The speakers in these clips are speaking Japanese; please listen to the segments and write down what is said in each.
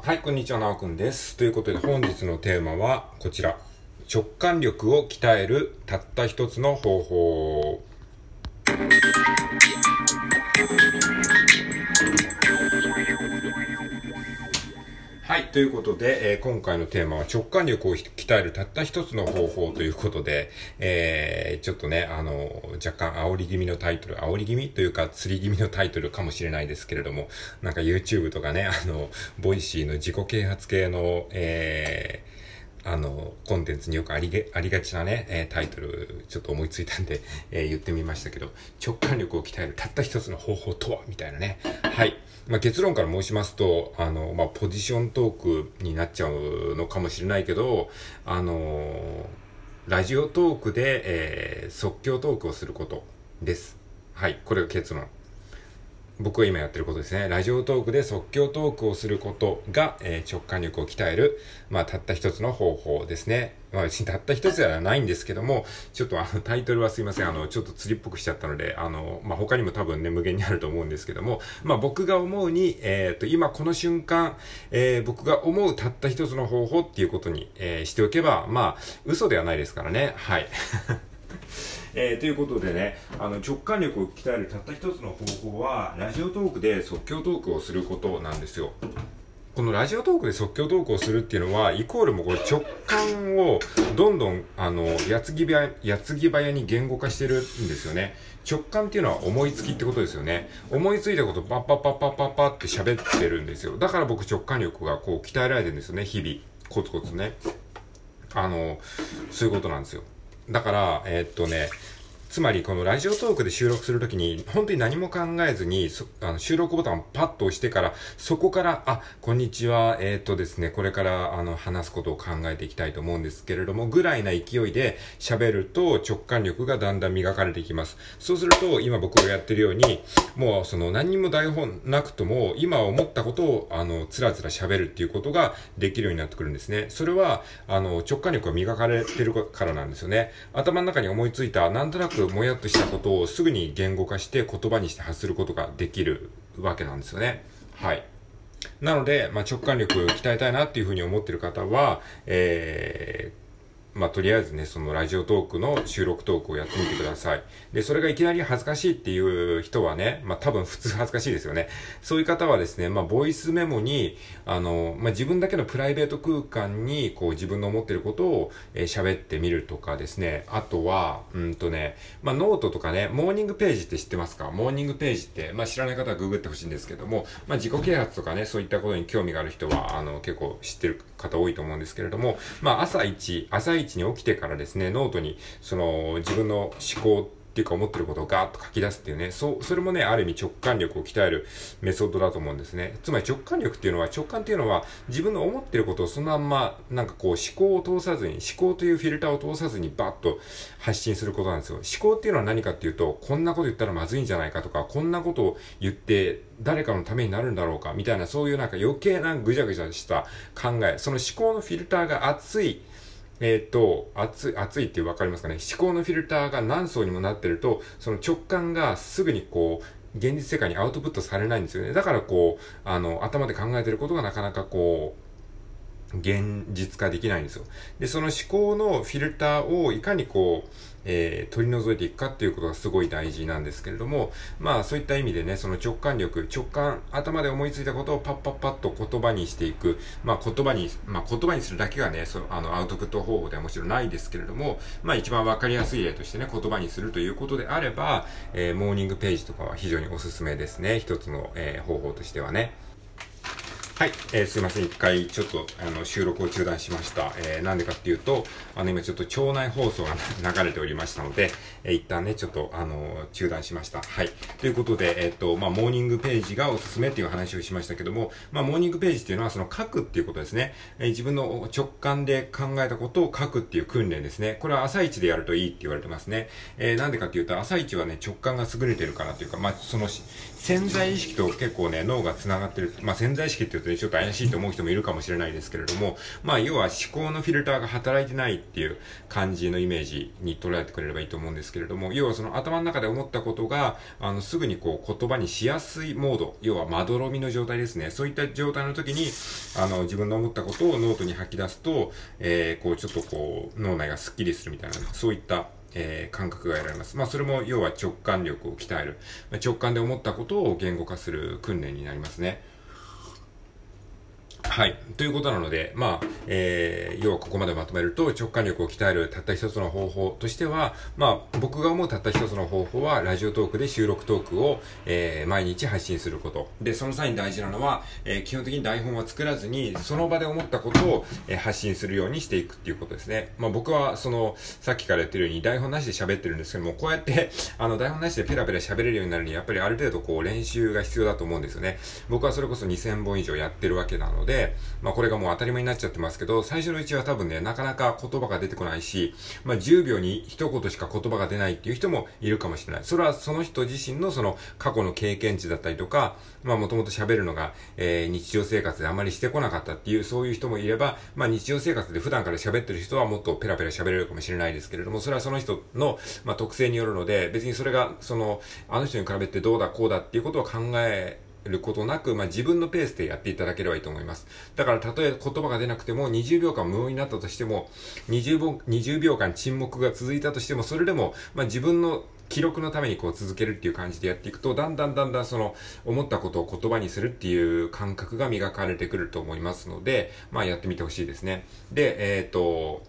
はい、こんにちは、なおくんです。ということで、本日のテーマはこちら。直感力を鍛えるたった一つの方法。はい。ということで、えー今回のテーマは直感力を鍛えるたった一つの方法ということで、えーちょっとね、あの、若干煽り気味のタイトル、煽り気味というか釣り気味のタイトルかもしれないですけれども、なんか YouTube とかね、あの、 Voicy の自己啓発系の、えーあの、コンテンツによくありげありがちなね、えータイトル、ちょっと思いついたんで、えー言ってみましたけど、直感力を鍛えるたった一つの方法とは？みたいなね。はい。まあ、結論から申しますと、あの、まあ、ポジショントークになっちゃうのかもしれないけど、あの Radiotalk で、えー即興トークをすることです。はい。これが結論。僕が今やってることですね。ラジオトークで即興トークをすることが、えー直感力を鍛える、まあ、たった一つの方法ですね。まあ、別にたった一つではないんですけども、ちょっとあの、タイトルはすいません。あの、ちょっと釣りっぽくしちゃったので、あの、まあ、他にも多分ね、無限にあると思うんですけども、まあ、僕が思うに、えっ、と、今この瞬間、えー僕が思うたった一つの方法っていうことに、えしておけば、まあ、嘘ではないですからね。はい。えーということでね、あの直感力を鍛えるたった一つの方法は、ラジオトークで即興トークをすることなんですよ。このラジオトークで即興トークをするっていうのは、イコールもこれ直感をどんどん、あの、矢継ぎ早、矢継ぎ早に言語化してるんですよね。直感っていうのは思いつきってことですよね。思いついたことパッパッパッパッパッパって喋ってるんですよ。だから僕直感力がこう鍛えられてるんですよね、日々。コツコツね。あの、そういうことなんですよ。だから、えーっとね、つまりこのラジオトークで収録するときに、本当に何も考えずに、あの収録ボタンをパッと押してから、そこから、あ、こんにちは、えーっとですね、これからあの話すことを考えていきたいと思うんですけれども、ぐらいな勢いで喋ると直感力がだんだん磨かれていきます。そうすると、今僕がやってるように、もうその何にも台本なくとも、今思ったことをあの、つらつら喋るっていうことができるようになってくるんですね。それは、あの、直感力が磨かれてるからなんですよね。頭の中に思いついた、なんとなくもやっとしたことをすぐに言語化して言葉にして発することができるわけなんですよね。はい。なので、まあ、直感力鍛えたいなっていうふうに思ってる方は、えー、まあ、とりあえずね、そのラジオトークの収録トークをやってみてください。で、それがいきなり恥ずかしいっていう人はね、まあ、多分普通恥ずかしいですよね。そういう方はですね、まあ、ボイスメモに、あの、まあ、自分だけのプライベート空間に、こう、自分の思ってることをえー喋、ってみるとかですね、あとは、うんとね、まあ、ノートとかね、モーニングページって知ってますか？モーニングページって、まあ、知らない方はググってほしいんですけども、まあ、自己啓発とかね、そういったことに興味がある人は、あの、結構知ってる方多いと思うんですけれども、まあ、朝一、朝一に起きてからですね、ノートに、その、自分の思考っていうか思ってることをガーッと書き出すっていうね、そう、それもね、ある意味直感力を鍛えるメソッドだと思うんですね。つまり直感力っていうのは、直感っていうのは自分の思ってることをそのまんま、なんかこう思考を通さずに、思考というフィルターを通さずにバッと発信することなんですよ。思考っていうのは何かっていうと、こんなこと言ったらまずいんじゃないかとか、こんなことを言って誰かのためになるんだろうか、みたいなそういうなんか余計なぐちゃぐちゃした考え、その思考のフィルターが熱い、えっ、と、熱い、熱いって分かりますかね？思考のフィルターが何層にもなってると、その直感がすぐにこう、現実世界にアウトプットされないんですよね。だからこう、あの、頭で考えてることがなかなかこう、現実化できないんですよ。で、その思考のフィルターをいかにこう、えー取り除いていくかっていうことがすごい大事なんですけれども、まあそういった意味でね、その直感力、直感、頭で思いついたことをパッパッパッと言葉にしていく、まあ言葉に、まあ言葉にするだけがね、そのあのアウトプット方法ではもちろんないですけれども、まあ一番わかりやすい例としてね、言葉にするということであれば、えーモーニングページとかは非常におすすめですね。一つの、えー方法としてはね。はい、えーすいません。一回ちょっとあの収録を中断しました。えーなんでかっていうと、あの今ちょっと町内放送が 流れておりましたので、えー一旦ね、ちょっとあの中断しました。はい。ということで、えっ、と、まあ、モーニングページがおすすめっていう話をしましたけども、まあ、モーニングページっていうのはその書くっていうことですね。えー自分の直感で考えたことを書くっていう訓練ですね。これは朝一でやるといいって言われてますね。えーなんでかっていうと、朝一はね、直感が優れてるからというか、まあ、その潜在意識と結構ね、脳が繋がってる。まあ、潜在意識って言うとね、ちょっと怪しいと思う人もいるかもしれないですけれども、まあ、要は思考のフィルターが働いてないっていう感じのイメージに捉えてくれればいいと思うんですけれども、要はその頭の中で思ったことが、あの、すぐにこう言葉にしやすいモード、要はまどろみの状態ですね。そういった状態の時に、あの、自分の思ったことをノートに吐き出すと、えー、こう、ちょっとこう、脳内がスッキリするみたいな、そういったえー、感覚が得られます。まあ、それも要は直感力を鍛える。直感で思ったことを言語化する訓練になりますね。はい。ということなので、まあ、えー、要はここまでまとめると、直感力を鍛えるたった一つの方法としては、まあ、僕が思うたった一つの方法は、ラジオトークで収録トークを、えー、毎日配信すること。で、その際に大事なのは、えー、基本的に台本は作らずに、その場で思ったことを、えー、発信するようにしていくっていうことですね。まあ、僕は、その、さっきから言ってるように、台本なしで喋ってるんですけども、こうやって、あの、台本なしでペラペラ喋れるようになるに、やっぱりある程度こう、練習が必要だと思うんですよね。僕はそれこそ2000本以上やってるわけなので、まあこれがもう当たり前になっちゃってますけど、最初のうちは多分ね、なかなか言葉が出てこないし、まあ10秒に一言しか言葉が出ないっていう人もいるかもしれない。それはその人自身のその過去の経験値だったりとか、まあもともと喋るのが、えー、日常生活であまりしてこなかったっていう、そういう人もいれば、まあ日常生活で普段から喋ってる人はもっとペラペラ喋れるかもしれないですけれども、それはその人の、まあ、特性によるので、別にそれが、その、あの人に比べてどうだこうだっていうことを考えることなく、まあ、自分のペースでやっていただければいいと思います。だから、たとえ言葉が出なくても、20秒間無音になったとしても、20秒 ,20 秒間沈黙が続いたとしても、それでも、まあ、自分の記録のためにこう続けるっていう感じでやっていくと、だんだんだんだんその思ったことを言葉にするっていう感覚が磨かれてくると思いますので、まあやってみてほしいですね。で、えっ、ー、と、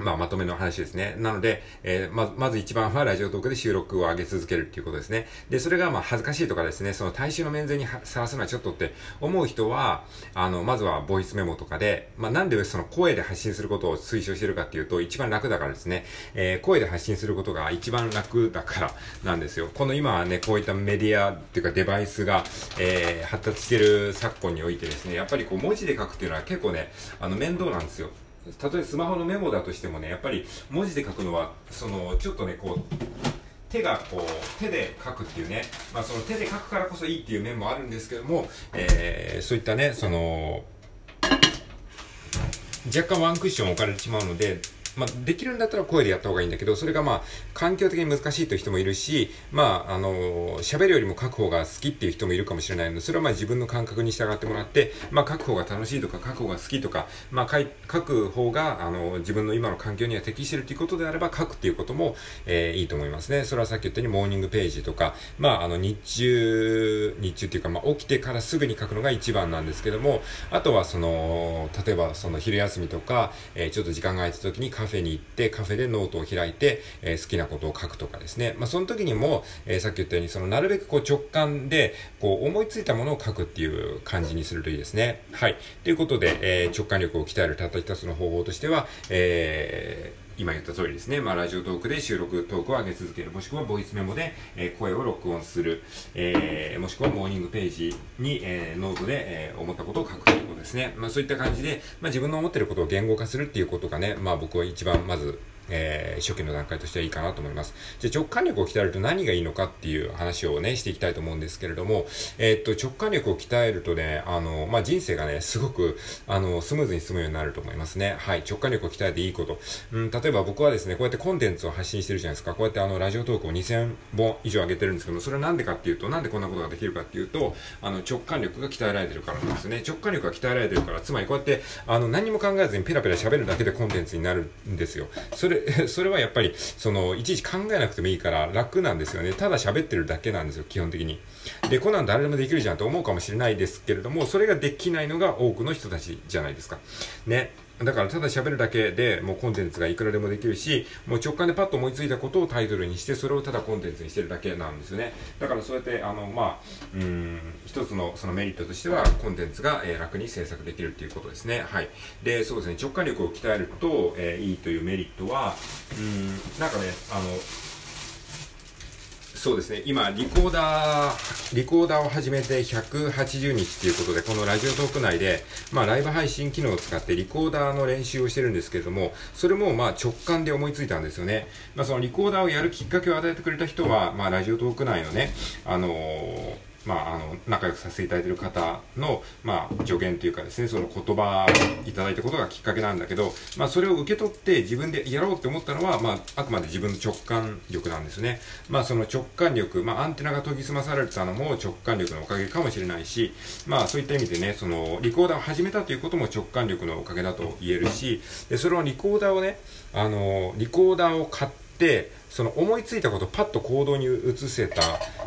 まあ、まとめの話ですね。なので、えー、ま、まず一番はラジオトークで収録を上げ続けるっていうことですね。で、それがまあ恥ずかしいとかですね、その大衆の面前にさらすのはちょっとって思う人は、あの、まずはボイスメモとかで、まあ、なんでその声で発信することを推奨してるかっていうと、一番楽だからですね、えー、声で発信することが一番楽だから なんですよ。この今はね、こういったメディアっていうかデバイスが、えー、発達してる昨今においてですね、やっぱりこう文字で書くっていうのは結構ね、あの面倒なんですよ。例えスマホのメモだとしてもねやっぱり文字で書くのはそのちょっとねこう手がこう手で書くっていうね、まあ、その手で書くからこそいいっていう面もあるんですけども、えー、そういったねその若干ワンクッション置かれてしまうのでまあ、できるんだったら声でやった方がいいんだけど、それがまあ、環境的に難しいという人もいるし、まあ、あの、喋るよりも書く方が好きっていう人もいるかもしれないので、それはまあ自分の感覚に従ってもらって、まあ、書く方が楽しいとか、書く方が好きとか、まあ、書く方が、あの、自分の今の環境には適しているということであれば、書くっていうことも、えー、いいと思いますね。それはさっき言ったように、モーニングページとか、まあ、あの、日中、日中っていうか、まあ、起きてからすぐに書くのが一番なんですけども、あとは、その、例えば、その昼休みとか、えー、ちょっと時間が空いた時にカフェに行って、カフェでノートを開いて、えー、好きなことを書くとかですね。まあ、その時にも、えー、さっき言ったように、その、なるべくこう直感で、こう、思いついたものを書くっていう感じにするといいですね。はい。ということで、えー、直感力を鍛えるたった一つの方法としては、えー、今言った通りですね、まあ、ラジオトークで収録トークを上げ続ける、もしくはボイスメモで、えー、声を録音する、えー、もしくはモーニングページに、えー、ノートで、えー、思ったことを書くということですね。まあ、そういった感じで、まあ、自分の思っていることを言語化するっていうことがね、まあ、僕は一番まずえー、初期の段階としてはいいかなと思います。じゃあ直感力を鍛えると何がいいのかっていう話をね、していきたいと思うんですけれども、えー、っと、直感力を鍛えるとね、あの、まあ、人生がね、すごく、あの、スムーズに進むようになると思いますね。はい。直感力を鍛えていいこと。うん、例えば僕はですね、こうやってコンテンツを発信してるじゃないですか。こうやってあの、ラジオトークを2000本以上上げてるんですけどそれはなんでかっていうと、なんでこんなことができるかっていうと、あの、直感力が鍛えられてるからなんですね。直感力が鍛えられてるから、つまりこうやって、あの、何も考えずにペラペラ喋るだけでコンテンツになるんですよ。それ、それはやっぱり、その、いちいち考えなくてもいいから楽なんですよね。ただ喋ってるだけなんですよ、基本的に。で、こんなん誰でもできるじゃんと思うかもしれないですけれども、それができないのが多くの人たちじゃないですか。ね。だからただ喋るだけでもうコンテンツがいくらでもできるし、もう直感でパッと思いついたことをタイトルにして、それをただコンテンツにしてるだけなんですよね。だからそうやって、あの、まあ、うん、一つのそのメリットとしては、コンテンツが、え、楽に制作できるっていうことですね。はい。で、そうですね、直感力を鍛えると、えー、いいというメリットは、うん、なんかね、あの、そうですね、今、リコーダー、リコーダーを始めて180日ということで、このラジオトーク内で、まあ、ライブ配信機能を使ってリコーダーの練習をしてるんですけれども、それもまあ直感で思いついたんですよね。まあ、そのリコーダーをやるきっかけを与えてくれた人は、まあ、ラジオトーク内のね、あのーまあ、あの、仲良くさせていただいている方の、まあ、助言というかですね、その言葉をいただいたことがきっかけなんだけど、まあ、それを受け取って自分でやろうって思ったのは、まあ、あくまで自分の直感力なんですね。まあ、その直感力、まあ、アンテナが研ぎ澄まされたのも直感力のおかげかもしれないし、まあ、そういった意味でね、その、リコーダーを始めたということも直感力のおかげだと言えるし、で、それをリコーダーをね、あの、リコーダーを買って、その思いついたことをパッと行動に移せた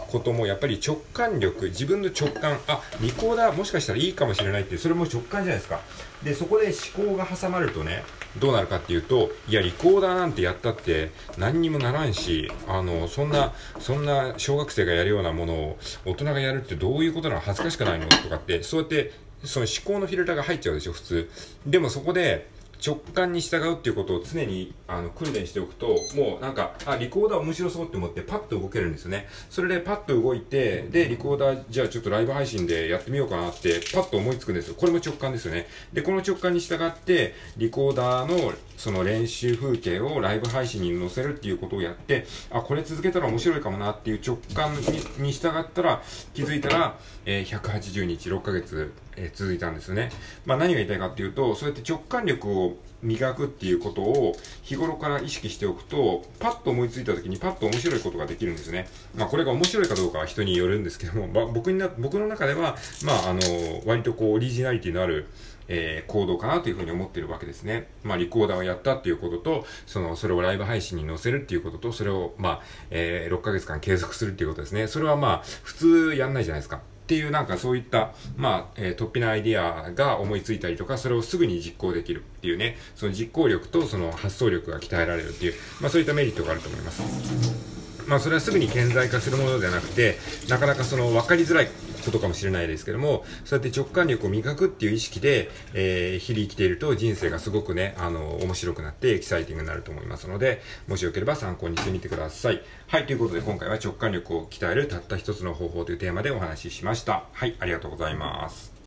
こともやっぱり直感力、自分の直感、あ、リコーダーもしかしたらいいかもしれないって、それも直感じゃないですか。で、そこで思考が挟まるとね、どうなるかっていうと、いや、リコーダーなんてやったって何にもならんし、あの、そんな、そんな小学生がやるようなものを大人がやるってどういうことなの？恥ずかしくないの？とかって、そうやって、その思考のフィルターが入っちゃうでしょ、普通。でもそこで、直感に従うっていうことを常にあの訓練しておくと、もうなんか、あ、リコーダー面白そうって思ってパッと動けるんですよね。それでパッと動いて、で、リコーダー、じゃあちょっとライブ配信でやってみようかなって、パッと思いつくんですよ。これも直感ですよね。で、この直感に従って、リコーダーのその練習風景をライブ配信に載せるっていうことをやって、あ、これ続けたら面白いかもなっていう直感に従ったら、気づいたら、えー、180日、6ヶ月、えー、続いたんですよね。まあ何が言いたいかっていうと、そうやって直感力を磨くっていうことを日頃から意識しておくと、パッと思いついた時にパッと面白いことができるんですね。まあこれが面白いかどうかは人によるんですけども、まあ、僕にな、僕の中では、まああの、割とこうオリジナリティのある、えー、行動かなというふうに思ってるわけですね。まあ、リコーダーをやったっていうことと、その、それをライブ配信に載せるっていうことと、それを、まあ、えー、6ヶ月間継続するっていうことですね。それはまあ、普通やんないじゃないですか。っていうなんかそういった、まあ、えー、突飛なアイディアが思いついたりとか、それをすぐに実行できるっていうね、その実行力とその発想力が鍛えられるっていう、まあそういったメリットがあると思います。まあそれはすぐに顕在化するものではなくて、なかなかその分かりづらいことかもしれないですけども、そうやって直感力を磨くっていう意識で、えー、日々生きていると人生がすごくね、あの、面白くなってエキサイティングになると思いますので、もしよければ参考にしてみてください。はい、ということで今回は直感力を鍛えるたった一つの方法というテーマでお話ししました。はい、ありがとうございます。